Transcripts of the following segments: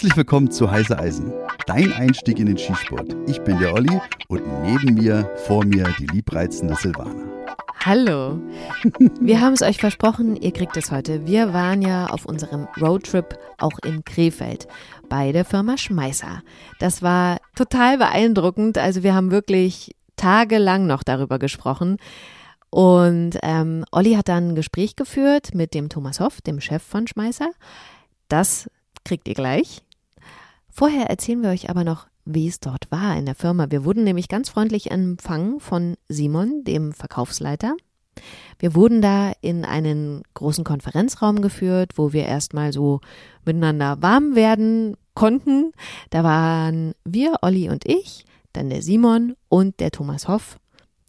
Herzlich willkommen zu Heiße Eisen, dein Einstieg in den Skisport. Ich bin der Olli und neben mir, vor mir, die liebreizende Silvana. Hallo. Wir haben es euch versprochen, ihr kriegt es heute. Wir waren ja auf unserem Roadtrip auch in Krefeld bei der Firma Schmeißer. Das war total beeindruckend. Also wir haben wirklich tagelang noch darüber gesprochen. Und ähm, Olli hat dann ein Gespräch geführt mit dem Thomas Hoff, dem Chef von Schmeißer. Das kriegt ihr gleich. Vorher erzählen wir euch aber noch, wie es dort war in der Firma. Wir wurden nämlich ganz freundlich empfangen von Simon, dem Verkaufsleiter. Wir wurden da in einen großen Konferenzraum geführt, wo wir erstmal so miteinander warm werden konnten. Da waren wir, Olli und ich, dann der Simon und der Thomas Hoff,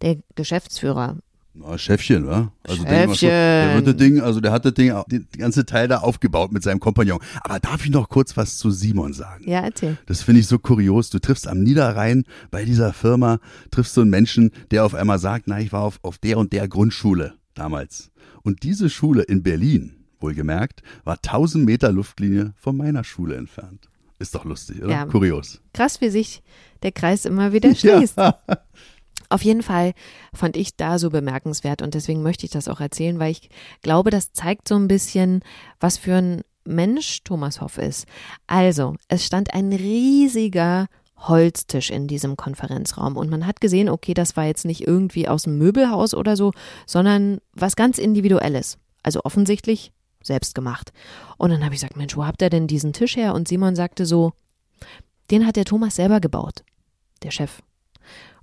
der Geschäftsführer na, Chefchen, wa? Also Chefchen. Denk der wird das Ding, also der hat das Ding, die ganze Teil da aufgebaut mit seinem Kompagnon. Aber darf ich noch kurz was zu Simon sagen? Ja, erzähl. Das finde ich so kurios. Du triffst am Niederrhein bei dieser Firma, triffst du einen Menschen, der auf einmal sagt, na, ich war auf, auf der und der Grundschule damals. Und diese Schule in Berlin, wohlgemerkt, war 1000 Meter Luftlinie von meiner Schule entfernt. Ist doch lustig, oder? Ja. Kurios. Krass, wie sich der Kreis immer wieder schließt. Ja. Auf jeden Fall fand ich da so bemerkenswert und deswegen möchte ich das auch erzählen, weil ich glaube, das zeigt so ein bisschen, was für ein Mensch Thomas Hoff ist. Also, es stand ein riesiger Holztisch in diesem Konferenzraum und man hat gesehen, okay, das war jetzt nicht irgendwie aus dem Möbelhaus oder so, sondern was ganz Individuelles. Also offensichtlich selbst gemacht. Und dann habe ich gesagt, Mensch, wo habt ihr denn diesen Tisch her? Und Simon sagte so, den hat der Thomas selber gebaut, der Chef.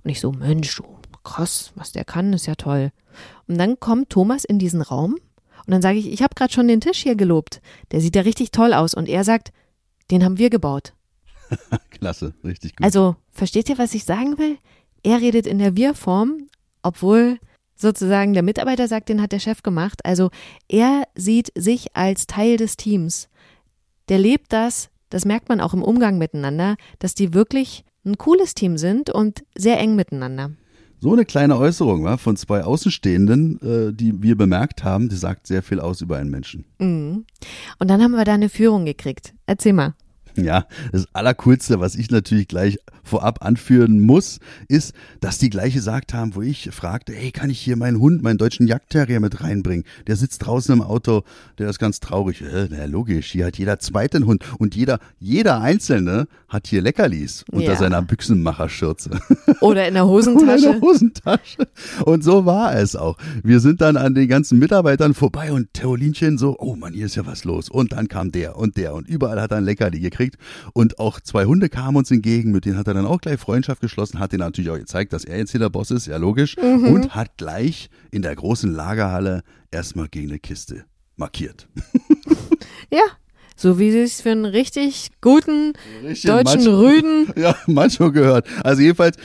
Und ich so, Mensch, du, krass, was der kann, ist ja toll. Und dann kommt Thomas in diesen Raum und dann sage ich, ich habe gerade schon den Tisch hier gelobt. Der sieht ja richtig toll aus. Und er sagt, den haben wir gebaut. Klasse, richtig gut. Also, versteht ihr, was ich sagen will? Er redet in der Wir-Form, obwohl sozusagen der Mitarbeiter sagt, den hat der Chef gemacht. Also, er sieht sich als Teil des Teams. Der lebt das, das merkt man auch im Umgang miteinander, dass die wirklich ein cooles Team sind und sehr eng miteinander. So eine kleine Äußerung wa, von zwei Außenstehenden, äh, die wir bemerkt haben, die sagt sehr viel aus über einen Menschen. Mhm. Und dann haben wir da eine Führung gekriegt. Erzähl mal. Ja, das Allercoolste, was ich natürlich gleich vorab anführen muss, ist, dass die gleich gesagt haben, wo ich fragte, hey, kann ich hier meinen Hund, meinen deutschen Jagdterrier mit reinbringen? Der sitzt draußen im Auto, der ist ganz traurig. Äh, na logisch, hier hat jeder zweiten Hund und jeder, jeder Einzelne hat hier Leckerlis unter Ja. seiner Büchsenmacherschürze. Oder in der Oder in Hosentasche. der Hosentasche. Und so war es auch. Wir sind dann an den ganzen Mitarbeitern vorbei und Theolinchen so, oh Mann, hier ist ja was los. Und dann kam der und der und überall hat er ein Leckerli gekriegt. Und auch zwei Hunde kamen uns entgegen, mit denen hat er dann auch gleich Freundschaft geschlossen, hat denen natürlich auch gezeigt, dass er jetzt hier der Boss ist, ja logisch. Und hat gleich in der großen Lagerhalle erstmal gegen eine Kiste markiert. Ja. So wie sie es für einen richtig guten Richtig, deutschen manch- Rüden. Ja, manchmal gehört. Also jedenfalls,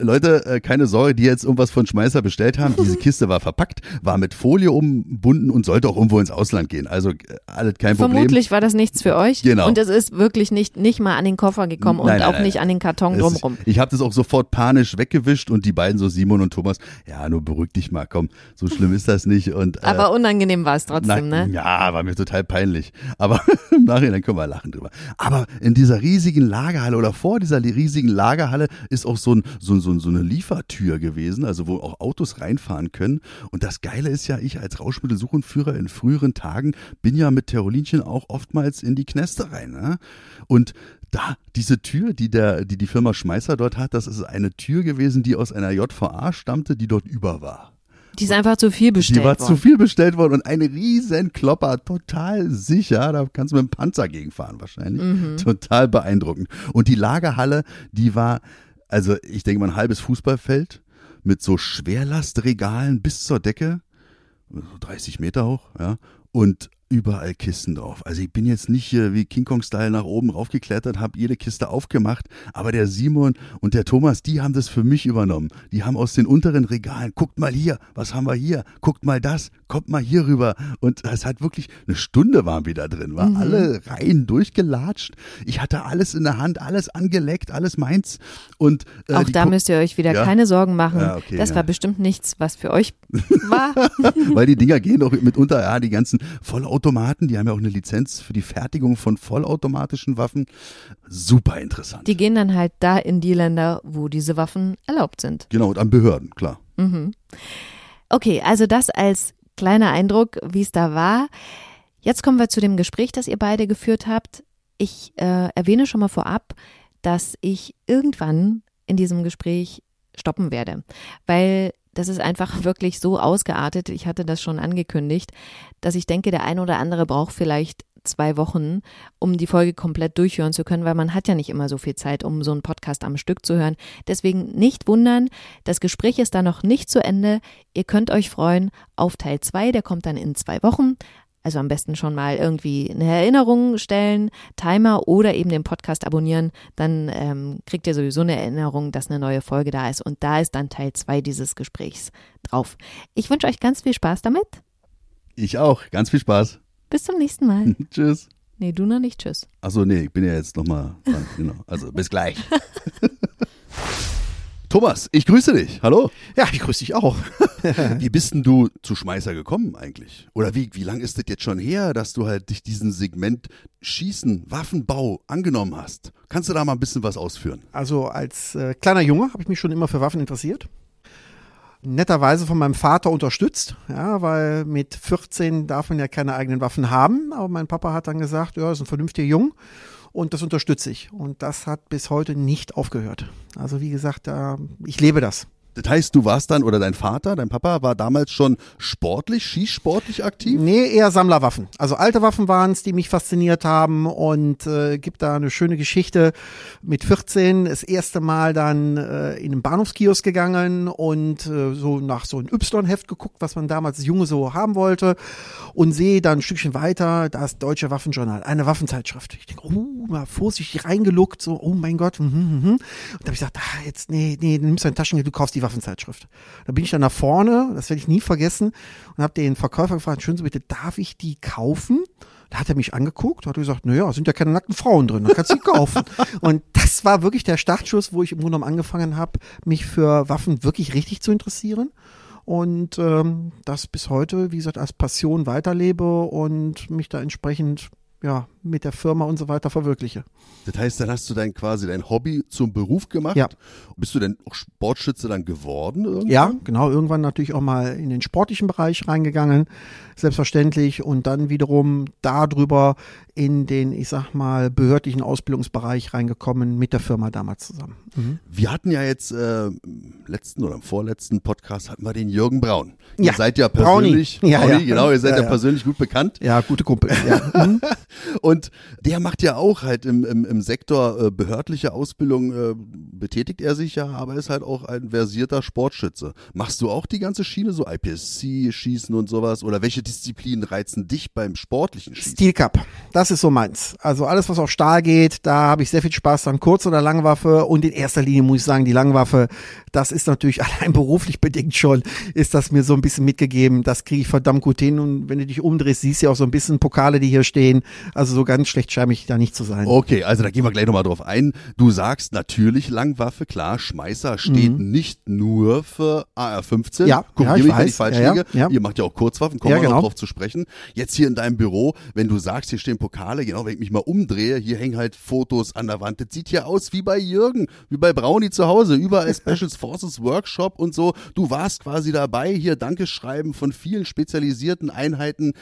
Leute, äh, keine Sorge, die jetzt irgendwas von Schmeißer bestellt haben. Diese Kiste war verpackt, war mit Folie umbunden und sollte auch irgendwo ins Ausland gehen. Also äh, alles kein Problem. Vermutlich war das nichts für euch. Genau. Und es ist wirklich nicht, nicht mal an den Koffer gekommen Nein, und nein, auch nein. nicht an den Karton drumrum. Ich habe das auch sofort panisch weggewischt und die beiden so Simon und Thomas, ja, nur beruhig dich mal, komm, so schlimm ist das nicht. Und, äh, Aber unangenehm war es trotzdem, Na, ne? Ja, war mir total peinlich. Aber im Nachhinein können wir lachen drüber. Aber in dieser riesigen Lagerhalle oder vor dieser riesigen Lagerhalle ist auch so, ein, so, so, so eine Liefertür gewesen, also wo auch Autos reinfahren können. Und das Geile ist ja, ich als Rauschmittelsuchenführer in früheren Tagen bin ja mit Terolinchen auch oftmals in die Kneste rein. Ne? Und da, diese Tür, die, der, die die Firma Schmeißer dort hat, das ist eine Tür gewesen, die aus einer JVA stammte, die dort über war. Die ist einfach zu viel bestellt Die war worden. zu viel bestellt worden und ein riesen Klopper, total sicher. Da kannst du mit dem Panzer gegenfahren wahrscheinlich. Mhm. Total beeindruckend. Und die Lagerhalle, die war, also ich denke mal ein halbes Fußballfeld mit so Schwerlastregalen bis zur Decke, so 30 Meter hoch, ja. Und überall Kisten drauf. Also ich bin jetzt nicht hier wie King Kong-Style nach oben raufgeklettert, habe jede Kiste aufgemacht, aber der Simon und der Thomas, die haben das für mich übernommen. Die haben aus den unteren Regalen, guckt mal hier, was haben wir hier, guckt mal das, kommt mal hier rüber. Und es hat wirklich, eine Stunde waren wir da drin, war alle Reihen durchgelatscht. Ich hatte alles in der Hand, alles angeleckt, alles meins. Und äh, Auch da müsst ihr euch wieder Ja. keine Sorgen machen. Ja, okay, das ja. war bestimmt nichts, was für euch war. Weil die Dinger gehen doch mitunter, ja, die ganzen Vollautomaten, die haben ja auch eine Lizenz für die Fertigung von vollautomatischen Waffen. Super interessant. Die gehen dann halt da in die Länder, wo diese Waffen erlaubt sind. genau, und an Behörden, klar. Mhm. Okay, also das als kleiner Eindruck, wie es da war. Jetzt kommen wir zu dem Gespräch, das ihr beide geführt habt. Ich äh, erwähne schon mal vorab, dass ich irgendwann in diesem Gespräch stoppen werde, weil das ist einfach wirklich so ausgeartet. Ich hatte das schon angekündigt, dass ich denke, der eine oder andere braucht vielleicht zwei Wochen, um die Folge komplett durchhören zu können, weil man hat ja nicht immer so viel Zeit, um so einen Podcast am Stück zu hören. Deswegen nicht wundern, das Gespräch ist da noch nicht zu Ende. Ihr könnt euch freuen auf Teil zwei, der kommt dann in zwei Wochen. Also am besten schon mal irgendwie eine Erinnerung stellen, Timer oder eben den Podcast abonnieren. Dann ähm, kriegt ihr sowieso eine Erinnerung, dass eine neue Folge da ist. Und da ist dann Teil zwei dieses Gesprächs drauf. Ich wünsche euch ganz viel Spaß damit. Ich auch. Ganz viel Spaß. Bis zum nächsten Mal. Tschüss. Nee, du noch nicht. Tschüss. Achso, nee, ich bin ja jetzt nochmal. Genau. Also bis gleich. Thomas, ich grüße dich. Hallo. Ja, ich grüße dich auch. Wie bist denn du zu Schmeißer gekommen eigentlich? Oder wie, wie lang ist das jetzt schon her, dass du halt dich diesem Segment Schießen, Waffenbau angenommen hast? Kannst du da mal ein bisschen was ausführen? Also als äh, kleiner Junge habe ich mich schon immer für Waffen interessiert. Netterweise von meinem Vater unterstützt, ja, weil mit 14 darf man ja keine eigenen Waffen haben. Aber mein Papa hat dann gesagt, ja, ist ein vernünftiger Junge und das unterstütze ich. Und das hat bis heute nicht aufgehört. Also wie gesagt, äh, ich lebe das. Das heißt, du warst dann, oder dein Vater, dein Papa war damals schon sportlich, schießsportlich aktiv? Nee, eher Sammlerwaffen. Also alte Waffen waren es, die mich fasziniert haben und äh, gibt da eine schöne Geschichte. Mit 14 das erste Mal dann äh, in einen Bahnhofskiosk gegangen und äh, so nach so einem Y-Heft geguckt, was man damals als Junge so haben wollte und sehe dann ein Stückchen weiter das Deutsche Waffenjournal, eine Waffenzeitschrift. Ich denke, oh, mal vorsichtig reingeluckt, so, oh mein Gott. Mhm, mhm. Und da habe ich gesagt, ah, jetzt, nee, nee, du nimmst dein Taschengeld, du kaufst die Waffenzeitschrift. Da bin ich dann nach vorne, das werde ich nie vergessen, und habe den Verkäufer gefragt, schön so bitte, darf ich die kaufen? Da hat er mich angeguckt, hat gesagt, naja, sind ja keine nackten Frauen drin, dann kannst du die kaufen. und das war wirklich der Startschuss, wo ich im Grunde genommen angefangen habe, mich für Waffen wirklich richtig zu interessieren. Und ähm, das bis heute, wie gesagt, als Passion weiterlebe und mich da entsprechend ja, mit der Firma und so weiter verwirkliche. Das heißt, dann hast du dein quasi dein Hobby zum Beruf gemacht. Ja. Bist du denn auch Sportschütze dann geworden? Irgendwann? Ja, genau. Irgendwann natürlich auch mal in den sportlichen Bereich reingegangen, selbstverständlich. Und dann wiederum darüber in den, ich sag mal, behördlichen Ausbildungsbereich reingekommen mit der Firma damals zusammen. Mhm. Wir hatten ja jetzt äh, im letzten oder im vorletzten Podcast hatten wir den Jürgen Braun. Ihr Ja, seid ja Brownie. persönlich, Ja, Brownie, ja. genau, ihr seid ja, persönlich gut bekannt. Ja, gute Kumpel. Ja. Und der macht ja auch halt im, im, im Sektor äh, behördliche Ausbildung, äh, betätigt er sich ja, aber ist halt auch ein versierter Sportschütze. Machst du auch die ganze Schiene, so IPSC, Schießen und sowas? Oder welche Disziplinen reizen dich beim sportlichen Schießen? Steel Cup, das ist so meins. Also alles, was auf Stahl geht, da habe ich sehr viel Spaß dran. Kurz- oder Langwaffe und in erster Linie muss ich sagen, die Langwaffe, das ist natürlich allein beruflich bedingt schon, ist das mir so ein bisschen mitgegeben. Das kriege ich verdammt gut hin und wenn du dich umdrehst, siehst du ja auch so ein bisschen Pokale, die hier stehen. Also so ganz schlecht scheine ich da nicht zu sein. Okay, also da gehen wir gleich nochmal drauf ein. Du sagst natürlich Langwaffe, klar, Schmeißer steht nicht nur für AR-15. Mhm. Ja, Korrigiere ja, ich mich, wenn ich weiß. falsch Ja, ja, liege. ja. Ihr macht ja auch Kurzwaffen, kommen Ja, wir noch genau. drauf zu sprechen. Jetzt hier in deinem Büro, wenn du sagst, hier stehen Pokale, genau, wenn ich mich mal umdrehe, hier hängen halt Fotos an der Wand. Das sieht hier aus wie bei Jürgen, wie bei Brownie zu Hause, überall Special Forces Workshop und so. Du warst quasi dabei, hier Dankeschreiben von vielen spezialisierten Einheiten,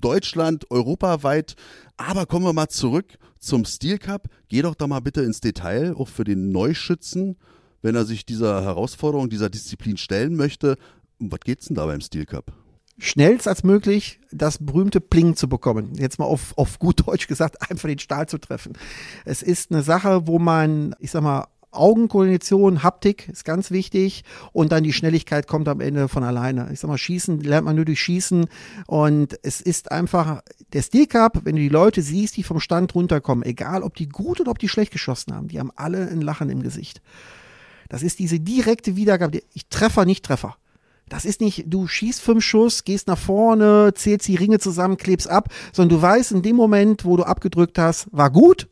Deutschland, europaweit. Aber kommen wir mal zurück zum Steel Cup. Geh doch da mal bitte ins Detail, auch für den Neuschützen, wenn er sich dieser Herausforderung, dieser Disziplin stellen möchte. Um was geht's denn da beim Steel Cup? schnellst als möglich das berühmte Pling zu bekommen. Jetzt mal auf, auf gut Deutsch gesagt, einfach den Stahl zu treffen. Es ist eine Sache, wo man, ich sag mal, Augenkoordination, Haptik ist ganz wichtig und dann die Schnelligkeit kommt am Ende von alleine. Ich sag mal, Schießen lernt man nur durch Schießen und es ist einfach der Steel Cup, wenn du die Leute siehst, die vom Stand runterkommen, egal ob die gut oder ob die schlecht geschossen haben, die haben alle ein Lachen im Gesicht. Das ist diese direkte Wiedergabe. Ich Treffer, nicht Treffer. Das ist nicht, du schießt fünf Schuss, gehst nach vorne, zählst die Ringe zusammen, klebst ab, sondern du weißt in dem Moment, wo du abgedrückt hast, war gut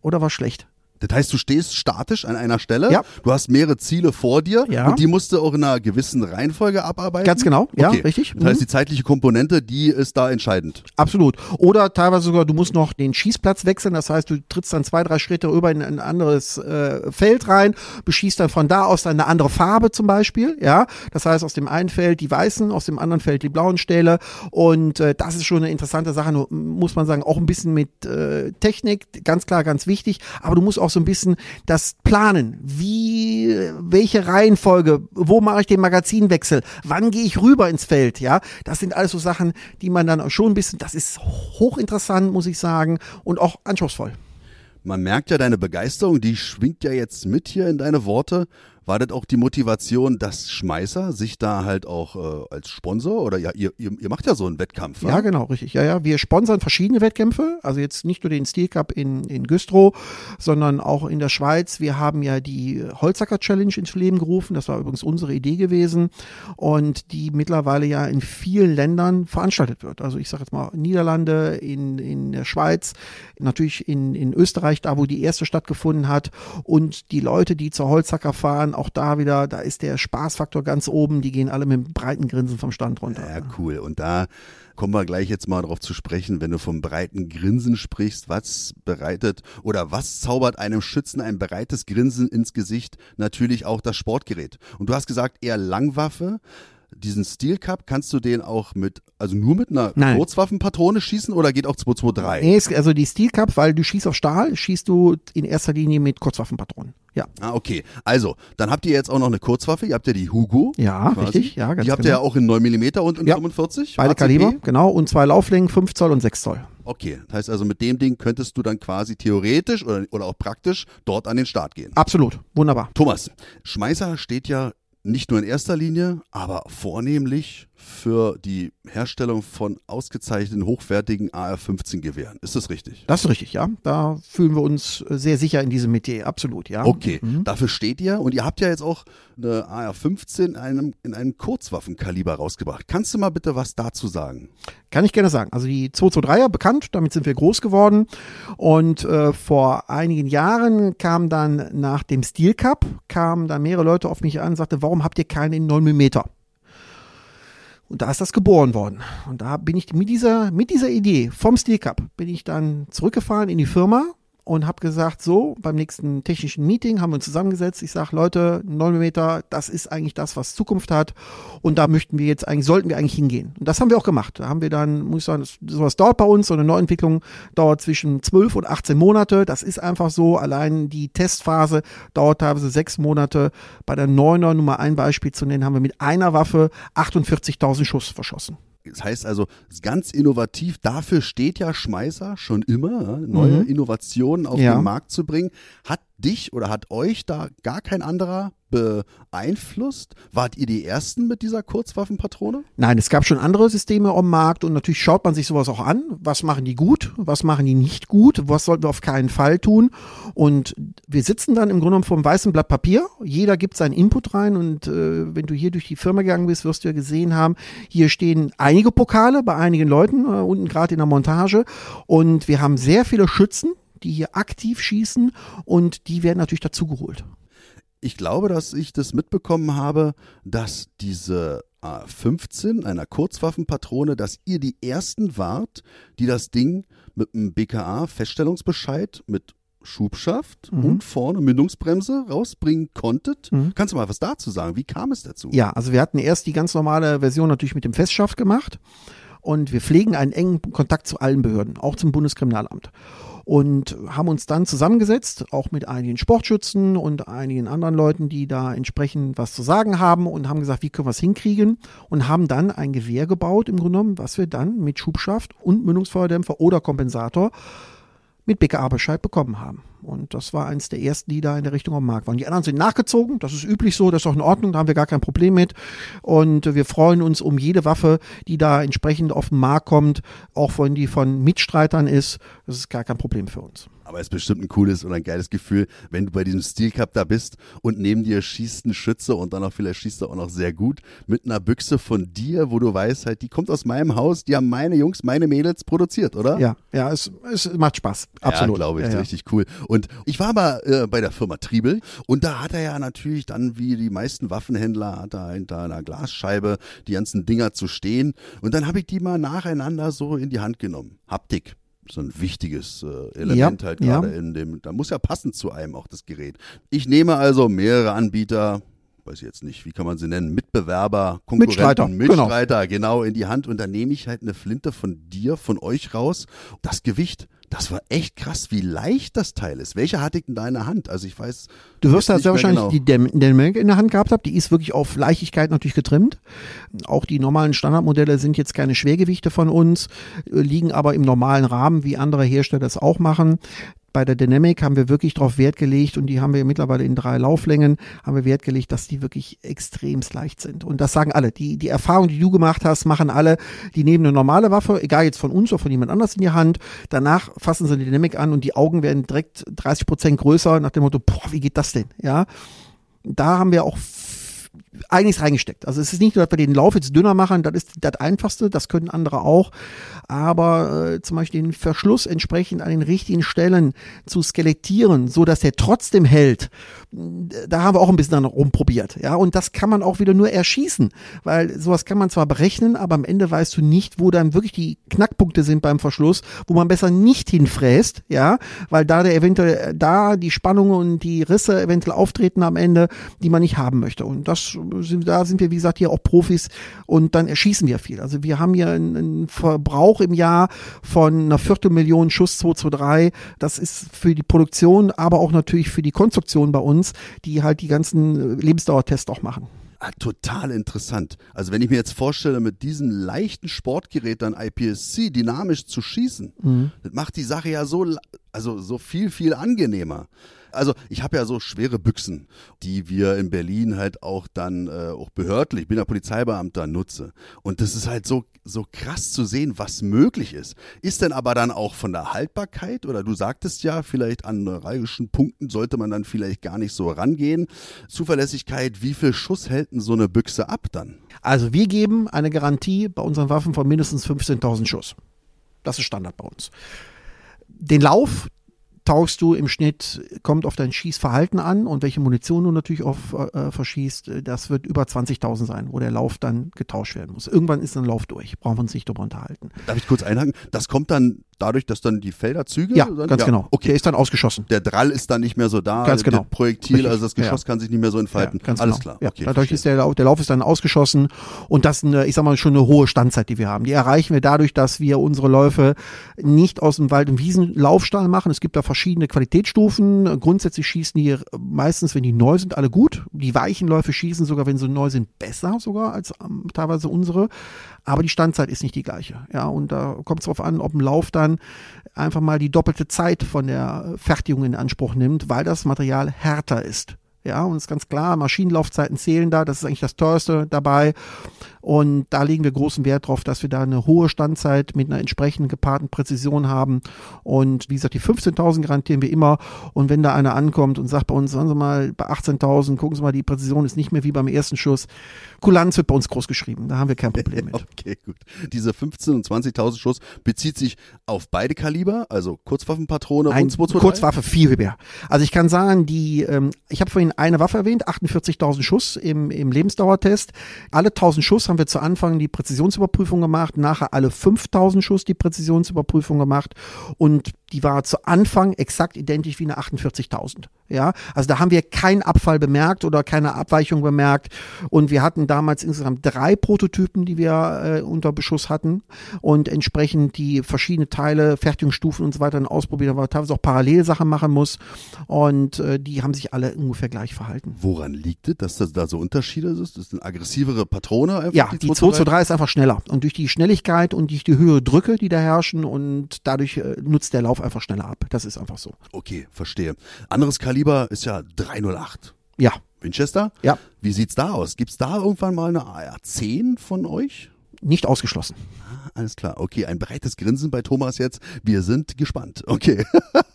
oder war schlecht. Das heißt, du stehst statisch an einer Stelle, Ja. du hast mehrere Ziele vor dir Ja. und die musst du auch in einer gewissen Reihenfolge abarbeiten. Ganz genau, ja, Okay. richtig. Das heißt, Mhm. die zeitliche Komponente, die ist da entscheidend. Absolut. Oder teilweise sogar, du musst noch den Schießplatz wechseln. Das heißt, du trittst dann zwei, drei Schritte rüber in ein anderes äh, Feld rein, beschießt dann von da aus dann eine andere Farbe zum Beispiel. Ja, das heißt, aus dem einen Feld die weißen, aus dem anderen Feld die blauen Stähle. Und äh, das ist schon eine interessante Sache. Muss man sagen, auch ein bisschen mit äh, Technik, ganz klar, ganz wichtig. Aber du musst auch so ein bisschen das planen. Wie, welche Reihenfolge, wo mache ich den Magazinwechsel? Wann gehe ich rüber ins Feld? Ja, das sind alles so Sachen, die man dann schon ein bisschen, das ist hochinteressant, muss ich sagen, und auch anspruchsvoll. Man merkt ja deine Begeisterung, die schwingt ja jetzt mit hier in deine Worte. War das auch die Motivation, dass Schmeißer sich da halt auch äh, als Sponsor oder ja, ihr, ihr, ihr macht ja so einen Wettkampf, Ja, genau, richtig. Ja, ja. Wir sponsern verschiedene Wettkämpfe, also jetzt nicht nur den Steel Cup in, in Güstrow, sondern auch in der Schweiz. Wir haben ja die Holzacker Challenge ins Leben gerufen. Das war übrigens unsere Idee gewesen und die mittlerweile ja in vielen Ländern veranstaltet wird. Also ich sage jetzt mal Niederlande, in, in der Schweiz, natürlich in, in Österreich, da wo die erste stattgefunden hat und die Leute, die zur Holzacker fahren, auch da wieder, da ist der Spaßfaktor ganz oben. Die gehen alle mit breiten Grinsen vom Stand runter. Ja, cool. Und da kommen wir gleich jetzt mal drauf zu sprechen, wenn du vom breiten Grinsen sprichst, was bereitet oder was zaubert einem Schützen ein breites Grinsen ins Gesicht? Natürlich auch das Sportgerät. Und du hast gesagt, eher Langwaffe. Diesen Steel Cup kannst du den auch mit, also nur mit einer Nein. Kurzwaffenpatrone schießen oder geht auch 223? Nee, es- also die Steel Cup, weil du schießt auf Stahl, schießt du in erster Linie mit Kurzwaffenpatronen. Ja. Ah, okay. Also, dann habt ihr jetzt auch noch eine Kurzwaffe. Ihr habt ja die Hugo. Ja, quasi. richtig, ja, ganz Die habt ihr genau. ja auch in 9 mm und in Ja, 45? Beide ACP? Kaliber, genau, und zwei Lauflängen, 5 Zoll und 6 Zoll. Okay, das heißt also, mit dem Ding könntest du dann quasi theoretisch oder, oder auch praktisch dort an den Start gehen. Absolut, wunderbar. Thomas, Schmeißer steht ja nicht nur in erster Linie, aber vornehmlich für die Herstellung von ausgezeichneten, hochwertigen AR-15-Gewehren. Ist das richtig? Das ist richtig, ja. Da fühlen wir uns sehr sicher in diesem Metier, absolut, ja. Okay, Mhm. dafür steht ihr und ihr habt ja jetzt auch eine AR-15 in einem, in einem Kurzwaffenkaliber rausgebracht. Kannst du mal bitte was dazu sagen? Kann ich gerne sagen. Also die 223er bekannt, damit sind wir groß geworden. Und äh, vor einigen Jahren kam dann nach dem Steel Cup, kamen dann mehrere Leute auf mich an und sagte, warum habt ihr keine in 9 mm? Und da ist das geboren worden. Und da bin ich mit dieser, mit dieser Idee vom Steel Cup, bin ich dann zurückgefahren in die Firma und habe gesagt, so, beim nächsten technischen Meeting haben wir uns zusammengesetzt. Ich sage, Leute, 9 mm, das ist eigentlich das, was Zukunft hat. Und da möchten wir jetzt eigentlich, sollten wir eigentlich hingehen. Und das haben wir auch gemacht. Da haben wir dann, muss ich sagen, sowas dauert bei uns, so eine Neuentwicklung dauert zwischen 12 und 18 Monate. Das ist einfach so. Allein die Testphase dauert teilweise sechs Monate. Bei der 9er, nur mal ein Beispiel zu nennen, haben wir mit einer Waffe 48.000 Schuss verschossen. Das heißt also, es ist ganz innovativ. Dafür steht ja Schmeißer schon immer, neue Mhm. Innovationen auf Ja. den Markt zu bringen. Hat dich oder hat euch da gar kein anderer beeinflusst? Wart ihr die Ersten mit dieser Kurzwaffenpatrone? Nein, es gab schon andere Systeme am Markt und natürlich schaut man sich sowas auch an. Was machen die gut? Was machen die nicht gut? Was sollten wir auf keinen Fall tun? Und wir sitzen dann im Grunde genommen vor einem weißen Blatt Papier. Jeder gibt seinen Input rein und äh, wenn du hier durch die Firma gegangen bist, wirst du ja gesehen haben, hier stehen einige Pokale bei einigen Leuten, äh, unten gerade in der Montage. Und wir haben sehr viele Schützen, die hier aktiv schießen und die werden natürlich dazugeholt. Ich glaube, dass ich das mitbekommen habe, dass diese A15 einer Kurzwaffenpatrone, dass ihr die ersten wart, die das Ding mit einem BKA-Feststellungsbescheid mit Schubschaft Mhm. und vorne Mündungsbremse rausbringen konntet. Mhm. Kannst du mal was dazu sagen? Wie kam es dazu? Ja, also wir hatten erst die ganz normale Version natürlich mit dem Festschaft gemacht und wir pflegen einen engen Kontakt zu allen Behörden, auch zum Bundeskriminalamt. Und haben uns dann zusammengesetzt, auch mit einigen Sportschützen und einigen anderen Leuten, die da entsprechend was zu sagen haben und haben gesagt, wie können wir es hinkriegen und haben dann ein Gewehr gebaut, im Grunde genommen, was wir dann mit Schubschaft und Mündungsfeuerdämpfer oder Kompensator mit BKA-Bescheid bekommen haben. Und das war eins der ersten, die da in der Richtung am Markt waren. Die anderen sind nachgezogen, das ist üblich so, das ist auch in Ordnung, da haben wir gar kein Problem mit. Und wir freuen uns um jede Waffe, die da entsprechend auf den Markt kommt, auch wenn die von Mitstreitern ist, das ist gar kein Problem für uns. Aber es ist bestimmt ein cooles oder ein geiles Gefühl, wenn du bei diesem Steel Cup da bist und neben dir schießt ein Schütze und dann auch vielleicht schießt er auch noch sehr gut mit einer Büchse von dir, wo du weißt halt, die kommt aus meinem Haus, die haben meine Jungs, meine Mädels produziert, oder? Ja, ja, es, es macht Spaß. Absolut. Ja, glaube ich, Ja, ja. richtig cool. Und ich war aber äh, bei der Firma Triebel und da hat er ja natürlich dann, wie die meisten Waffenhändler, hat er hinter einer Glasscheibe die ganzen Dinger zu stehen. Und dann habe ich die mal nacheinander so in die Hand genommen. Haptik. So ein wichtiges äh, Element Ja, halt gerade ja. in dem, da muss ja passen zu einem auch das Gerät. Ich nehme also mehrere Anbieter, weiß ich jetzt nicht, wie kann man sie nennen, Mitbewerber, Mitstreiter, Konkurrenten, genau. Mitstreiter, genau in die Hand und dann nehme ich halt eine Flinte von dir, von euch raus. Das Gewicht, das war echt krass, wie leicht das Teil ist. Welche hatte ich denn da in der Hand? Also ich weiß. Du wirst da sehr wahrscheinlich genau. die Delmec in der Hand gehabt haben. Die ist wirklich auf Leichtigkeit natürlich getrimmt. Auch die normalen Standardmodelle sind jetzt keine Schwergewichte von uns, äh, liegen aber im normalen Rahmen, wie andere Hersteller es auch machen. Bei der Dynamic haben wir wirklich darauf Wert gelegt und die haben wir mittlerweile in drei Lauflängen, haben wir Wert gelegt, dass die wirklich extremst leicht sind. Und das sagen alle. Die, die Erfahrung, die du gemacht hast, machen alle. Die nehmen eine normale Waffe, egal jetzt von uns oder von jemand anders in die Hand. Danach fassen sie die Dynamic an und die Augen werden direkt 30 Prozent größer nach dem Motto, boah, wie geht das denn? Ja. Da haben wir auch einiges reingesteckt. Also es ist nicht nur, dass wir den Lauf jetzt dünner machen, das ist das Einfachste, das können andere auch. Aber äh, zum Beispiel den Verschluss entsprechend an den richtigen Stellen zu skelettieren, so dass der trotzdem hält, da haben wir auch ein bisschen dran rumprobiert. Ja, und das kann man auch wieder nur erschießen, weil sowas kann man zwar berechnen, aber am Ende weißt du nicht, wo dann wirklich die Knackpunkte sind beim Verschluss, wo man besser nicht hinfräst, ja, weil da der eventuell da die Spannungen und die Risse eventuell auftreten am Ende, die man nicht haben möchte. Und das sind, da sind wir, wie gesagt, hier auch Profis und dann erschießen wir viel. Also wir haben hier einen, einen Verbrauch im Jahr von einer Viertelmillion Schuss 223. Das ist für die Produktion, aber auch natürlich für die Konstruktion bei uns, die halt die ganzen äh, Lebensdauertests auch machen. Ah, total interessant. Also wenn ich mir jetzt vorstelle, mit diesem leichten Sportgerät dann IPSC dynamisch zu schießen, Mhm. das macht die Sache ja so, also so viel, viel angenehmer. Also ich habe ja so schwere Büchsen, die wir in Berlin halt auch dann äh, auch behördlich, ich bin ja Polizeibeamter, nutze. Und das ist halt so so krass zu sehen, was möglich ist. Ist denn aber dann auch von der Haltbarkeit oder du sagtest ja, vielleicht an neuralgischen Punkten sollte man dann vielleicht gar nicht so rangehen. Zuverlässigkeit, wie viel Schuss hält denn so eine Büchse ab dann? Also wir geben eine Garantie bei unseren Waffen von mindestens 15.000 Schuss. Das ist Standard bei uns. Den Lauf tauchst du im Schnitt, kommt auf dein Schießverhalten an und welche Munition du natürlich auf äh, verschießt. Das wird über 20.000 sein, wo der Lauf dann getauscht werden muss. Irgendwann ist ein Lauf durch. Brauchen wir uns nicht drüber unterhalten. Darf ich kurz einhaken? Das kommt dann dadurch, dass dann die Felderzüge. Ja, dann, ganz genau. Der Okay. ist dann ausgeschossen. Der Drall ist dann nicht mehr so da. Ganz genau. Der Projektil, Richtig. also das Geschoss Ja. kann sich nicht mehr so entfalten. Ja, ganz Alles genau. klar. Ja, Okay, dadurch verstehe. ist der Lauf, der Lauf ist dann ausgeschossen und das, ist eine, ich sag mal, schon eine hohe Standzeit, die wir haben. Die erreichen wir dadurch, dass wir unsere Läufe nicht aus dem Wald- und Wiesenlaufstall machen. Es gibt da verschiedene Qualitätsstufen. Grundsätzlich schießen die meistens, wenn die neu sind, alle gut. Die weichen Läufe schießen sogar, wenn sie neu sind, besser sogar als ähm, teilweise unsere. Aber die Standzeit ist nicht die gleiche. Ja, und da kommt es darauf an, ob ein Lauf dann einfach mal die doppelte Zeit von der Fertigung in Anspruch nimmt, weil das Material härter ist. Ja, und ist ganz klar, Maschinenlaufzeiten zählen da, das ist eigentlich das teuerste dabei. Und da legen wir großen Wert drauf, dass wir da eine hohe Standzeit mit einer entsprechenden gepaarten Präzision haben. Und wie gesagt, die 15.000 garantieren wir immer. Und wenn da einer ankommt und sagt bei uns, sagen Sie mal, bei 18.000, gucken Sie mal, die Präzision ist nicht mehr wie beim ersten Schuss. Kulanz wird bei uns groß geschrieben. Da haben wir kein Problem mit. Okay, gut. Diese 15.000 und 20.000 Schuss bezieht sich auf beide Kaliber, also Kurzwaffenpatrone Ein und 223? Kurzwaffe viel mehr. Also ich kann sagen, die, ähm, ich habe vorhin eine Waffe erwähnt, 48.000 Schuss im, im Lebensdauertest. Alle 1000 Schuss haben wir zu Anfang die Präzisionsüberprüfung gemacht, nachher alle 5000 Schuss die Präzisionsüberprüfung gemacht und die war zu Anfang exakt identisch wie eine 48.000. Ja, also da haben wir keinen Abfall bemerkt oder keine Abweichung bemerkt. Und wir hatten damals insgesamt drei Prototypen, die wir äh, unter Beschuss hatten und entsprechend die verschiedene Teile, Fertigungsstufen und so weiter ausprobiert, weil man teilweise auch Parallelsachen machen muss. Und äh, die haben sich alle ungefähr gleich verhalten. Woran liegt es, dass das da so Unterschiede ist? Das eine aggressivere Patrone einfach? Ja, die 223? 223 ist einfach schneller. Und durch die Schnelligkeit und durch die höhere Drücke, die da herrschen und dadurch äh, nutzt der Lauf einfach schneller ab. Das ist einfach so. Okay, verstehe. Anderes Kaliber ist ja 308. Ja, Winchester? ja, Wie sieht's da aus? Gibt's da irgendwann mal eine AR-10 von euch? nicht ausgeschlossen. Ah, Alles klar. Okay, ein breites Grinsen bei Thomas jetzt. Wir sind gespannt. Okay.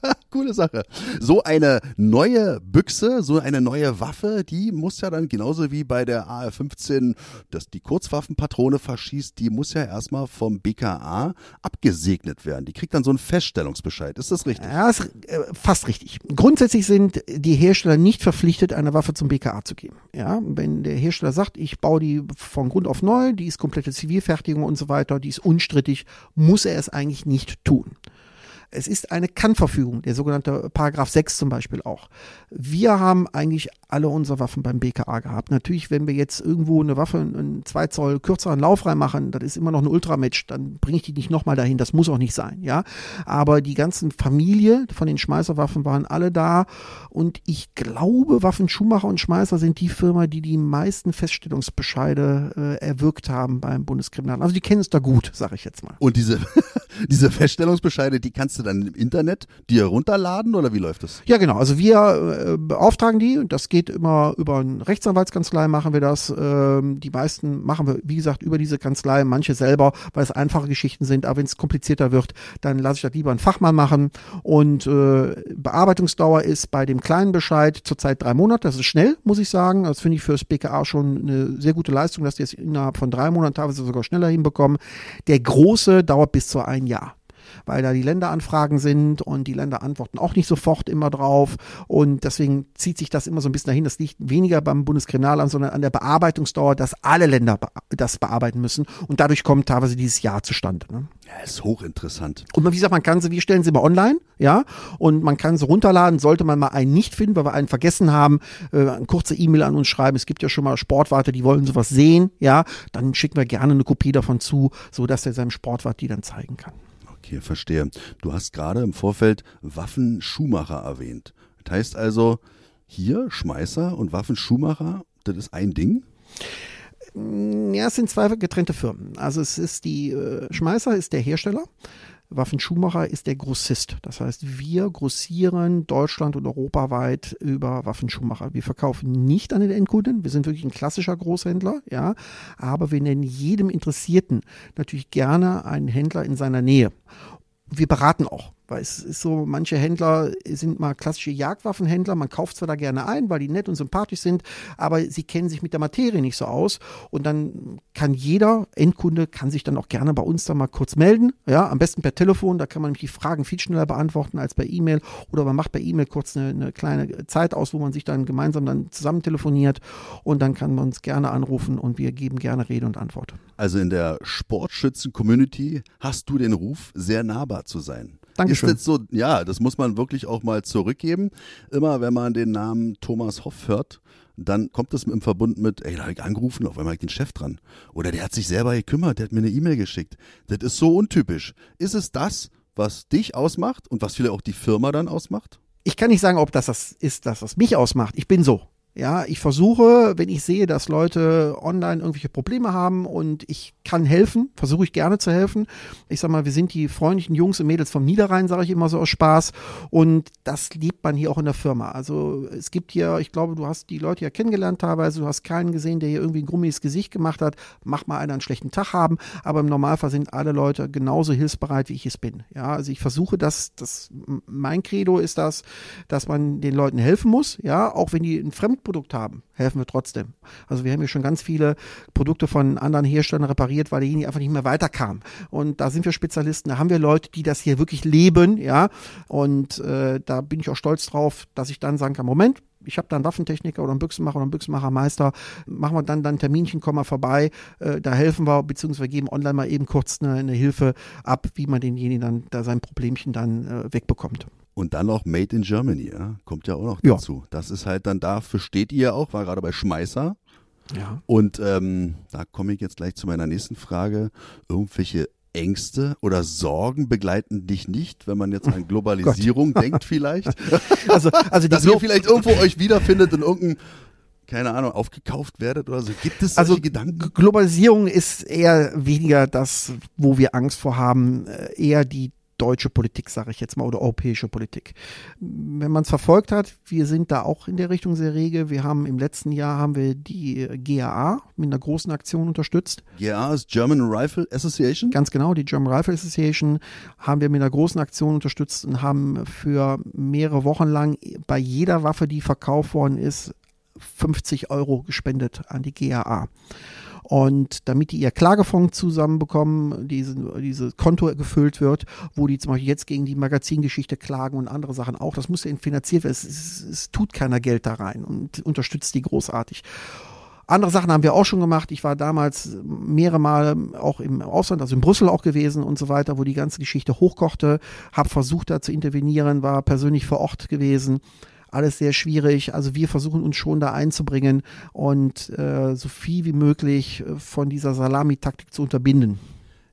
Coole Sache. So eine neue Büchse, so eine neue Waffe, die muss ja dann genauso wie bei der AR-15, dass die Kurzwaffenpatrone verschießt, die muss ja erstmal vom BKA abgesegnet werden. Die kriegt dann so einen Feststellungsbescheid. Ist das richtig? Ja, ist äh, fast richtig. Grundsätzlich sind die Hersteller nicht verpflichtet, eine Waffe zum BKA zu geben. Ja, wenn der Hersteller sagt, ich baue die von Grund auf neu, die ist komplette Zivilfertigung und so weiter, die ist unstrittig, muss er es eigentlich nicht tun. Es ist eine Kannverfügung, der sogenannte Paragraph 6 zum Beispiel auch. Wir haben eigentlich alle unsere Waffen beim BKA gehabt. Natürlich, wenn wir jetzt irgendwo eine Waffe, einen 2 Zoll kürzeren Lauf reinmachen, das ist immer noch ein Ultramatch, dann bringe ich die nicht nochmal dahin. Das muss auch nicht sein, ja. Aber die ganzen Familie von den Schmeißerwaffen waren alle da und ich glaube, Waffen Schumacher und Schmeißer sind die Firma, die die meisten Feststellungsbescheide äh, erwirkt haben beim Bundeskriminalamt. Also die kennen es da gut, sage ich jetzt mal. Und diese, diese Feststellungsbescheide, die kannst du dann im Internet dir runterladen oder wie läuft das? Ja, genau. Also wir äh, beauftragen die und das geht immer über eine Rechtsanwaltskanzlei machen wir das. Ähm, die meisten machen wir, wie gesagt, über diese Kanzlei, manche selber, weil es einfache Geschichten sind. Aber wenn es komplizierter wird, dann lasse ich das lieber einen Fachmann machen. Und äh, Bearbeitungsdauer ist bei dem kleinen Bescheid zurzeit drei Monate. Das ist schnell, muss ich sagen. Das finde ich fürs BKA schon eine sehr gute Leistung, dass die es innerhalb von drei Monaten teilweise sogar schneller hinbekommen. Der große dauert bis zu ein Jahr weil da die Länderanfragen sind und die Länder antworten auch nicht sofort immer drauf. Und deswegen zieht sich das immer so ein bisschen dahin. Das liegt weniger beim Bundeskriminalamt, sondern an der Bearbeitungsdauer, dass alle Länder das bearbeiten müssen. Und dadurch kommt teilweise dieses Jahr zustande. Ne? Ja, ist hochinteressant. Und wie gesagt, man kann sie, wir stellen sie mal online, ja, und man kann sie runterladen, sollte man mal einen nicht finden, weil wir einen vergessen haben, äh, eine kurze E-Mail an uns schreiben. Es gibt ja schon mal Sportwarte, die wollen sowas sehen, ja, dann schicken wir gerne eine Kopie davon zu, so dass er seinem Sportwart die dann zeigen kann. Okay, verstehe. Du hast gerade im Vorfeld Waffenschuhmacher erwähnt. Das heißt also, hier Schmeißer und Waffenschuhmacher, das ist ein Ding? Ja, es sind zwei getrennte Firmen. Also es ist die äh, Schmeißer ist der Hersteller. Waffenschuhmacher ist der Grossist. Das heißt, wir grossieren Deutschland und europaweit über Waffenschuhmacher. Wir verkaufen nicht an den Endkunden. Wir sind wirklich ein klassischer Großhändler, ja. Aber wir nennen jedem Interessierten natürlich gerne einen Händler in seiner Nähe. Wir beraten auch. Weil es ist so, manche Händler sind mal klassische Jagdwaffenhändler. Man kauft zwar da gerne ein, weil die nett und sympathisch sind, aber sie kennen sich mit der Materie nicht so aus. Und dann kann jeder Endkunde kann sich dann auch gerne bei uns da mal kurz melden. Ja, am besten per Telefon. Da kann man nämlich die Fragen viel schneller beantworten als per E-Mail. Oder man macht per E-Mail kurz eine, eine kleine Zeit aus, wo man sich dann gemeinsam dann zusammen telefoniert. Und dann kann man uns gerne anrufen und wir geben gerne Rede und Antwort. Also in der Sportschützen-Community hast du den Ruf, sehr nahbar zu sein. Dankeschön. Ist jetzt so, ja, das muss man wirklich auch mal zurückgeben. Immer wenn man den Namen Thomas Hoff hört, dann kommt das im Verbund mit, ey, da habe ich angerufen, auf einmal habe ich den Chef dran. Oder der hat sich selber gekümmert, der hat mir eine E-Mail geschickt. Das ist so untypisch. Ist es das, was dich ausmacht und was vielleicht auch die Firma dann ausmacht? Ich kann nicht sagen, ob das das ist, das was mich ausmacht. Ich bin so. Ja, ich versuche, wenn ich sehe, dass Leute online irgendwelche Probleme haben und ich kann helfen, versuche ich gerne zu helfen. Ich sag mal, wir sind die freundlichen Jungs und Mädels vom Niederrhein, sage ich immer so aus Spaß. Und das liebt man hier auch in der Firma. Also es gibt hier, ich glaube, du hast die Leute ja kennengelernt teilweise, du hast keinen gesehen, der hier irgendwie ein grummiges Gesicht gemacht hat. Mach mal einer einen schlechten Tag haben. Aber im Normalfall sind alle Leute genauso hilfsbereit, wie ich es bin. Ja, also ich versuche, dass das mein Credo ist das, dass man den Leuten helfen muss. Ja, auch wenn die ein Fremd Produkt haben, helfen wir trotzdem. Also wir haben ja schon ganz viele Produkte von anderen Herstellern repariert, weil derjenige einfach nicht mehr weiterkam. Und da sind wir Spezialisten, da haben wir Leute, die das hier wirklich leben, ja. Und äh, da bin ich auch stolz drauf, dass ich dann sagen kann, Moment, ich habe da einen Waffentechniker oder einen Büchsenmacher oder einen Büchsenmachermeister, machen wir dann dann ein Terminchen, kommen wir vorbei, äh, da helfen wir, beziehungsweise geben online mal eben kurz eine, eine Hilfe ab, wie man denjenigen dann da sein Problemchen dann äh, wegbekommt. Und dann noch Made in Germany, ja? kommt ja auch noch Ja. dazu. Das ist halt dann, dafür steht ihr auch, war gerade bei Schmeißer. Ja. Und ähm, da komme ich jetzt gleich zu meiner nächsten Frage. Irgendwelche Ängste oder Sorgen begleiten dich nicht, wenn man jetzt an Globalisierung denkt vielleicht? Also, also Dass ihr Glo vielleicht irgendwo euch wiederfindet in irgendeinem, keine Ahnung, aufgekauft werdet oder so. Gibt es solche Also Gedanken? Globalisierung ist eher weniger das, wo wir Angst vor haben, äh, eher die deutsche Politik, sage ich jetzt mal, oder europäische Politik. Wenn man es verfolgt hat, wir sind da auch in der Richtung sehr rege. Wir haben im letzten Jahr haben wir die GAA mit einer großen Aktion unterstützt. GAA ist German Rifle Association? Ganz genau, die German Rifle Association haben wir mit einer großen Aktion unterstützt und haben für mehrere Wochen lang bei jeder Waffe, die verkauft worden ist, 50 Euro gespendet an die GAA. Und damit die ihr Klagefonds zusammenbekommen, diese, diese Konto gefüllt wird, wo die zum Beispiel jetzt gegen die Magazingeschichte klagen und andere Sachen auch, das muss ja finanziert werden. Es, es, es tut keiner Geld da rein und unterstützt die großartig. Andere Sachen haben wir auch schon gemacht. Ich war damals mehrere Mal auch im Ausland, also in Brüssel auch gewesen und so weiter, wo die ganze Geschichte hochkochte, habe versucht da zu intervenieren, war persönlich vor Ort gewesen alles sehr schwierig. Also wir versuchen uns schon da einzubringen und äh, so viel wie möglich äh, von dieser Salamitaktik zu unterbinden.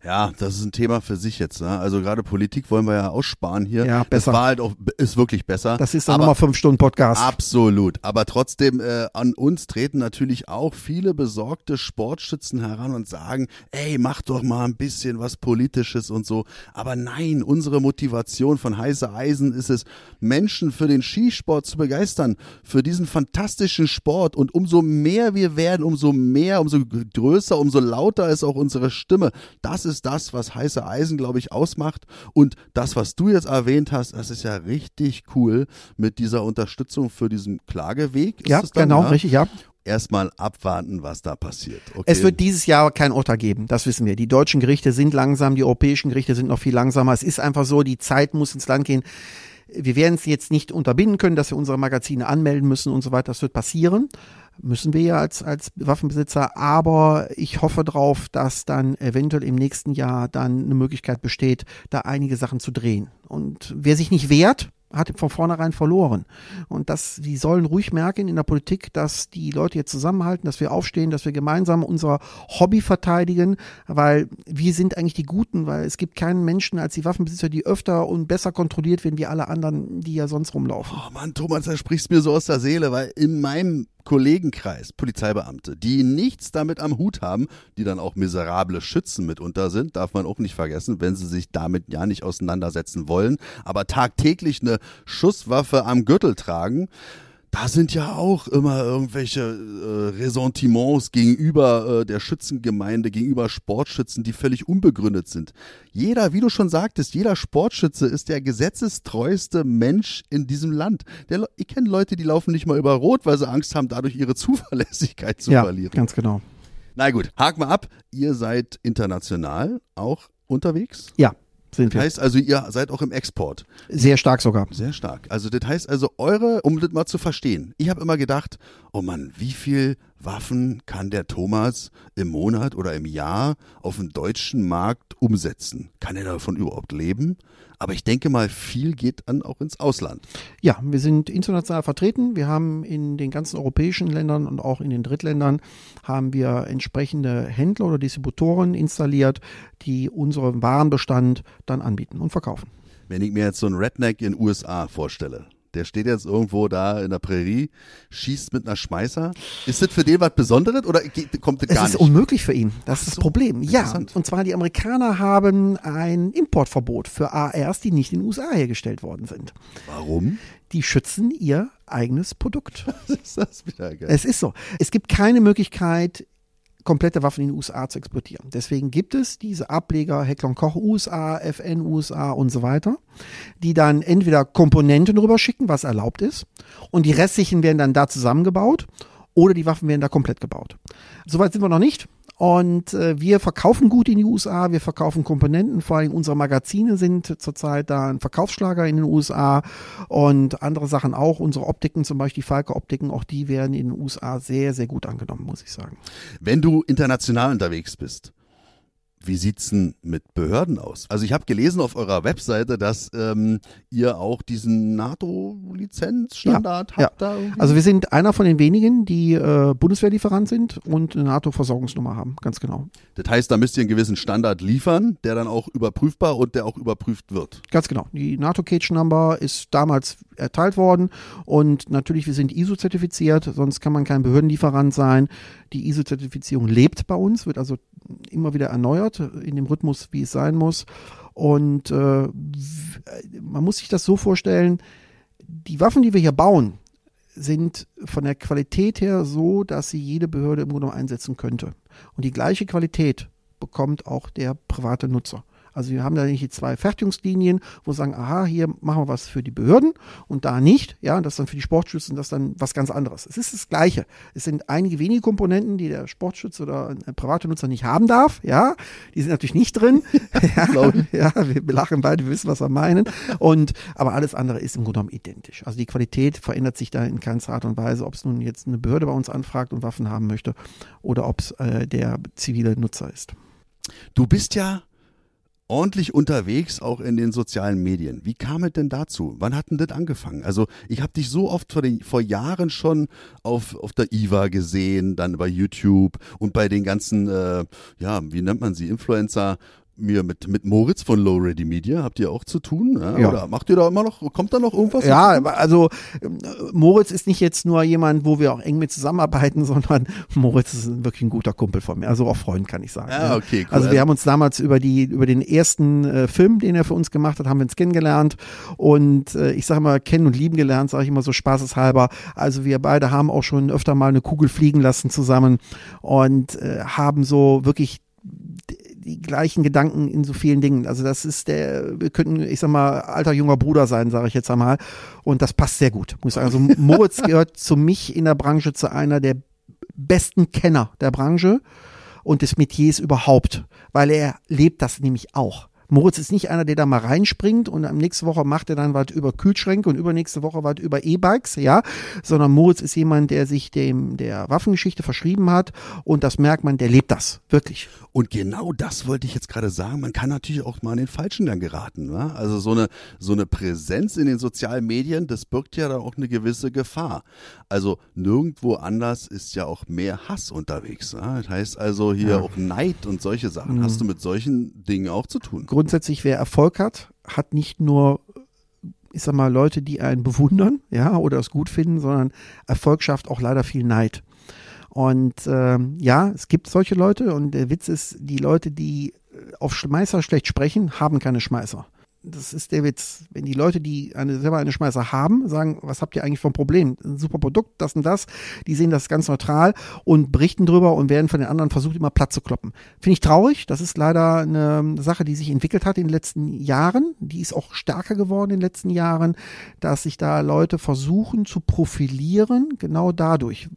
Ja, das ist ein Thema für sich jetzt. Ne? Also gerade Politik wollen wir ja aussparen hier. Ja, besser. Das war halt auch, ist wirklich besser. Das ist dann nochmal fünf Stunden Podcast. Absolut. Aber trotzdem, äh, an uns treten natürlich auch viele besorgte Sportschützen heran und sagen, ey, mach doch mal ein bisschen was Politisches und so. Aber nein, unsere Motivation von heiße Eisen ist es, Menschen für den Skisport zu begeistern, für diesen fantastischen Sport. Und umso mehr wir werden, umso mehr, umso größer, umso lauter ist auch unsere Stimme. Das ist ist das, was heiße Eisen, glaube ich, ausmacht. Und das, was du jetzt erwähnt hast, das ist ja richtig cool mit dieser Unterstützung für diesen Klageweg. Ist ja, dann, genau, ja? richtig, ja. Erstmal abwarten, was da passiert. Okay. Es wird dieses Jahr kein Urteil geben, das wissen wir. Die deutschen Gerichte sind langsam, die europäischen Gerichte sind noch viel langsamer. Es ist einfach so, die Zeit muss ins Land gehen. Wir werden es jetzt nicht unterbinden können, dass wir unsere Magazine anmelden müssen und so weiter. Das wird passieren müssen wir ja als, als Waffenbesitzer, aber ich hoffe darauf, dass dann eventuell im nächsten Jahr dann eine Möglichkeit besteht, da einige Sachen zu drehen. Und wer sich nicht wehrt, hat von vornherein verloren. Und das, die sollen ruhig merken in der Politik, dass die Leute jetzt zusammenhalten, dass wir aufstehen, dass wir gemeinsam unser Hobby verteidigen, weil wir sind eigentlich die Guten, weil es gibt keinen Menschen als die Waffenbesitzer, die öfter und besser kontrolliert werden wie alle anderen, die ja sonst rumlaufen. Oh Mann, Thomas, da sprichst du mir so aus der Seele, weil in meinem Kollegenkreis, Polizeibeamte, die nichts damit am Hut haben, die dann auch miserable Schützen mitunter sind, darf man auch nicht vergessen, wenn sie sich damit ja nicht auseinandersetzen wollen, aber tagtäglich eine Schusswaffe am Gürtel tragen, da sind ja auch immer irgendwelche äh, Ressentiments gegenüber äh, der Schützengemeinde, gegenüber Sportschützen, die völlig unbegründet sind. Jeder, wie du schon sagtest, jeder Sportschütze ist der gesetzestreueste Mensch in diesem Land. Der, ich kenne Leute, die laufen nicht mal über Rot, weil sie Angst haben, dadurch ihre Zuverlässigkeit zu ja, verlieren. Ganz genau. Na gut, haken wir ab. Ihr seid international auch unterwegs? Ja, sind Das wir. heißt also, ihr seid auch im Export. Sehr stark sogar. Sehr stark. Also das heißt also, eure, um das mal zu verstehen, ich habe immer gedacht, oh Mann, wie viel Waffen kann der Thomas im Monat oder im Jahr auf dem deutschen Markt umsetzen? Kann er davon überhaupt leben? Aber ich denke mal, viel geht dann auch ins Ausland. Ja, wir sind international vertreten. Wir haben in den ganzen europäischen Ländern und auch in den Drittländern haben wir entsprechende Händler oder Distributoren installiert, die unseren Warenbestand dann anbieten und verkaufen. Wenn ich mir jetzt so einen Redneck in den USA vorstelle, der steht jetzt irgendwo da in der Prärie, schießt mit einer Schmeißer. Ist das für den was Besonderes oder kommt das Es gar ist nicht? unmöglich für ihn. Das ist das Problem. Ja, und zwar die Amerikaner haben ein Importverbot für ARs, die nicht in den USA hergestellt worden sind. Warum? Die schützen ihr eigenes Produkt. ist das wieder geil? Es ist so. Es gibt keine Möglichkeit, komplette Waffen in die USA zu exportieren. Deswegen gibt es diese Ableger Hecklon Koch USA, FN USA und so weiter, die dann entweder Komponenten rüberschicken, was erlaubt ist, und die restlichen werden dann da zusammengebaut oder die Waffen werden da komplett gebaut. Soweit sind wir noch nicht. Und äh, wir verkaufen gut in die USA, wir verkaufen Komponenten, vor allem unsere Magazine sind zurzeit da ein Verkaufsschlager in den USA und andere Sachen auch. Unsere Optiken, zum Beispiel die Falke-Optiken, auch die werden in den USA sehr, sehr gut angenommen, muss ich sagen. Wenn du international unterwegs bist, wie sieht's denn mit Behörden aus? Also ich habe gelesen auf eurer Webseite, dass ähm, ihr auch diesen NATO-Lizenzstandard Ja, habt da irgendwie? Also wir sind einer von den wenigen, die äh, Bundeswehrlieferant sind und eine NATO-Versorgungsnummer haben, ganz genau. das heißt, da müsst ihr einen gewissen Standard liefern, der dann auch überprüfbar und der auch überprüft wird. Ganz genau. Die NATO-Cage-Number ist damals erteilt worden und natürlich, wir sind ISO-zertifiziert, sonst kann man kein Behördenlieferant sein. Die ISO-Zertifizierung lebt bei uns, wird also immer wieder erneuert in dem Rhythmus, wie es sein muss. Und äh, man muss sich das so vorstellen, die Waffen, die wir hier bauen, sind von der Qualität her so, dass sie jede Behörde im Grunde einsetzen könnte. Und die gleiche Qualität bekommt auch der private Nutzer. Also wir haben da nicht die zwei Fertigungslinien, wo wir sagen, aha, hier machen wir was für die Behörden und da nicht. Ja, das dann für die Sportschützen, das dann was ganz anderes. Es ist das Gleiche. Es sind einige wenige Komponenten, die der Sportschütze oder ein privater Nutzer nicht haben darf. Ja, die sind natürlich nicht drin. ja, ja, wir lachen beide, wir wissen, was wir meinen. Und, aber alles andere ist im Grunde genommen identisch. Also die Qualität verändert sich da in keinster Art und Weise, ob es nun jetzt eine Behörde bei uns anfragt und Waffen haben möchte oder ob es äh, der zivile Nutzer ist. Du bist ja ordentlich unterwegs, auch in den sozialen Medien. Wie kam es denn dazu? Wann hat denn das angefangen? Also ich habe dich so oft vor, den, vor Jahren schon auf, auf der IWA gesehen, dann bei YouTube und bei den ganzen, äh, ja, wie nennt man sie, Influencer, mir mit, mit Moritz von Low Ready Media habt ihr auch zu tun? Ja? Ja. Oder macht ihr da immer noch, kommt da noch irgendwas? Ja, also ähm, Moritz ist nicht jetzt nur jemand, wo wir auch eng mit zusammenarbeiten, sondern Moritz ist wirklich ein guter Kumpel von mir, also auch Freund kann ich sagen. Ja, Ah, okay, cool. Also wir haben uns damals über die über den ersten äh, Film, den er für uns gemacht hat, haben wir uns kennengelernt und äh, ich sage mal kennen und lieben gelernt, sage ich immer so spaßeshalber. Also wir beide haben auch schon öfter mal eine Kugel fliegen lassen zusammen und äh, haben so wirklich die gleichen Gedanken in so vielen Dingen. Also das ist der, wir könnten, ich sag mal, alter junger Bruder sein, sage ich jetzt einmal. Und das passt sehr gut, muss sagen. Also Moritz gehört zu mich in der Branche zu einer der besten Kenner der Branche und des Metiers überhaupt, weil er lebt das nämlich auch. Moritz ist nicht einer, der da mal reinspringt und am nächste Woche macht er dann was über Kühlschränke und übernächste Woche was über E-Bikes, ja, sondern Moritz ist jemand, der sich dem der Waffengeschichte verschrieben hat und das merkt man, der lebt das wirklich. Und genau das wollte ich jetzt gerade sagen. Man kann natürlich auch mal in den Falschen dann geraten. Ne? Also so eine, so eine Präsenz in den sozialen Medien, das birgt ja dann auch eine gewisse Gefahr. Also nirgendwo anders ist ja auch mehr Hass unterwegs. Ne? Das heißt also hier Ja. auch Neid und solche Sachen. Hast du mit solchen Dingen auch zu tun? Grundsätzlich, wer Erfolg hat, hat nicht nur, ich sag mal, Leute, die einen bewundern, ja, oder es gut finden, sondern Erfolg schafft auch leider viel Neid. Und ähm, ja, es gibt solche Leute und der Witz ist, die Leute, die äh, auf Schmeißer schlecht sprechen, haben keine Schmeißer. Das ist der Witz. Wenn die Leute, die eine, selber eine Schmeißer haben, sagen, was habt ihr eigentlich für ein Problem? Ein super Produkt, das und das. Die sehen das ganz neutral und berichten drüber und werden von den anderen versucht, immer platt zu kloppen. Finde ich traurig. Das ist leider eine Sache, die sich entwickelt hat in den letzten Jahren. Die ist auch stärker geworden in den letzten Jahren, dass sich da Leute versuchen zu profilieren, genau dadurch.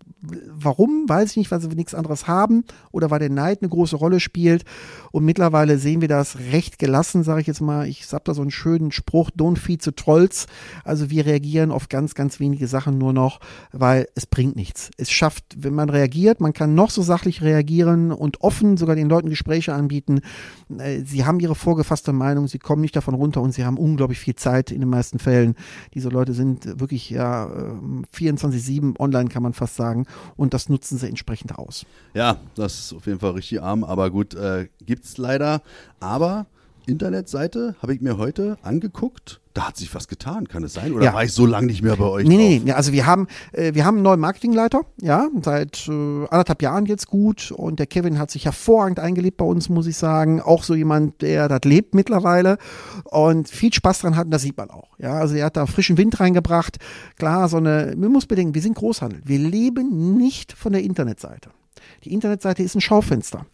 Warum? Weiß ich nicht, weil sie nichts anderes haben oder weil der Neid eine große Rolle spielt. Und mittlerweile sehen wir das recht gelassen, sage ich jetzt mal. Ich hab da so einen schönen Spruch, don't feed the trolls. Also wir reagieren auf ganz, ganz wenige Sachen nur noch, weil es bringt nichts. Es schafft, wenn man reagiert, man kann noch so sachlich reagieren und offen sogar den Leuten Gespräche anbieten. Äh, Sie haben ihre vorgefasste Meinung, sie kommen nicht davon runter und sie haben unglaublich viel Zeit in den meisten Fällen. Diese Leute sind wirklich ja äh, 24-7 online, kann man fast sagen. Und das nutzen sie entsprechend aus. Ja, das ist auf jeden Fall richtig arm, aber gut, äh, gibt's leider. Aber Internetseite habe ich mir heute angeguckt. Da hat sich was getan, kann es sein? Oder Ja. war ich so lange nicht mehr bei euch? Nee, drauf? nee, nee, also wir haben, äh, wir haben einen neuen Marketingleiter, ja, seit äh, anderthalb Jahren jetzt gut und der Kevin hat sich hervorragend eingelebt bei uns, muss ich sagen. Auch so jemand, der das lebt mittlerweile und viel Spaß dran hat und das sieht man auch. Ja, also er hat da frischen Wind reingebracht. Klar, so eine, man muss bedenken, wir sind Großhandel. Wir leben nicht von der Internetseite. Die Internetseite ist ein Schaufenster.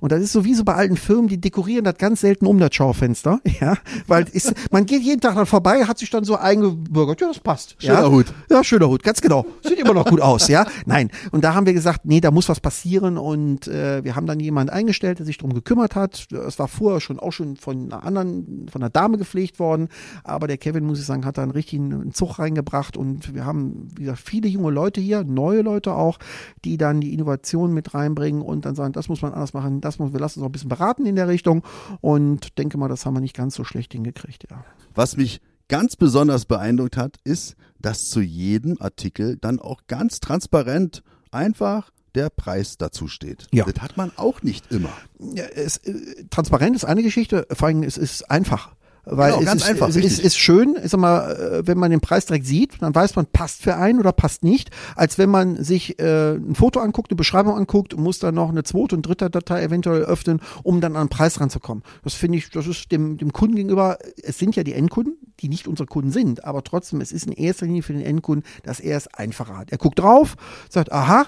Und das ist so wie so bei alten Firmen, die dekorieren das ganz selten um das Schaufenster, ja, weil ist, man geht jeden Tag dann vorbei, hat sich dann so eingebürgert, ja, das passt. Schöner ja. Hut. Ja, schöner Hut, ganz genau. Sieht immer noch gut aus, ja. Nein. Und da haben wir gesagt, nee, da muss was passieren und äh, wir haben dann jemanden eingestellt, der sich drum gekümmert hat. Es war vorher schon auch schon von einer anderen, von einer Dame gepflegt worden, aber der Kevin, muss ich sagen, hat da einen richtigen Zug reingebracht und wir haben, wie gesagt, viele junge Leute hier, neue Leute auch, die dann die Innovation mit reinbringen und dann sagen, das muss man anders machen, das muss, wir lassen uns auch ein bisschen beraten in der Richtung und denke mal, das haben wir nicht ganz so schlecht hingekriegt, ja. Was mich ganz besonders beeindruckt hat, ist, dass zu jedem Artikel dann auch ganz transparent einfach der Preis dazu steht. Ja. Das hat man auch nicht immer. ja, es, äh, transparent ist eine Geschichte, vor allem es ist einfach. Weil Genau, es, ganz ist, einfach, es ist, ist schön, ich sag mal, äh, wenn man den Preis direkt sieht, dann weiß man, passt für einen oder passt nicht, als wenn man sich äh, ein Foto anguckt, eine Beschreibung anguckt und muss dann noch eine zweite und dritte Datei eventuell öffnen, um dann an den Preis ranzukommen. Das finde ich, das ist dem, dem Kunden gegenüber, es sind ja die Endkunden, die nicht unsere Kunden sind, aber trotzdem, es ist in erster Linie für den Endkunden, dass er es einfacher hat. Er guckt drauf, sagt, aha,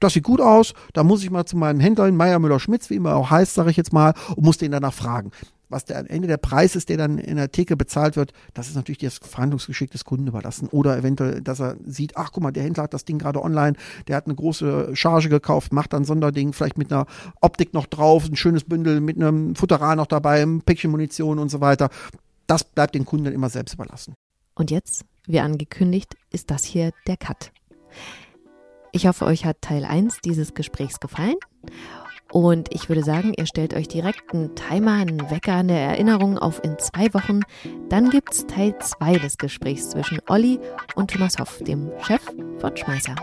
das sieht gut aus, da muss ich mal zu meinem Händler Meier Müller-Schmitz, wie immer auch heißt, sage ich jetzt mal, und muss den danach fragen. Was der am Ende der Preis ist, der dann in der Theke bezahlt wird, das ist natürlich das Verhandlungsgeschick des Kunden überlassen. Oder eventuell, dass er sieht, ach guck mal, der Händler hat das Ding gerade online, der hat eine große Charge gekauft, macht dann Sonderding, vielleicht mit einer Optik noch drauf, ein schönes Bündel mit einem Futteral noch dabei, ein Päckchen Munition und so weiter. Das bleibt den Kunden dann immer selbst überlassen. Und jetzt, wie angekündigt, ist das hier der Cut. Ich hoffe, euch hat Teil 1 dieses Gesprächs gefallen. Und ich würde sagen, ihr stellt euch direkt einen Timer, einen Wecker, eine Erinnerung auf in zwei Wochen. Dann gibt's Teil 2 des Gesprächs zwischen Olli und Thomas Hoff, dem Chef von Schmeißer.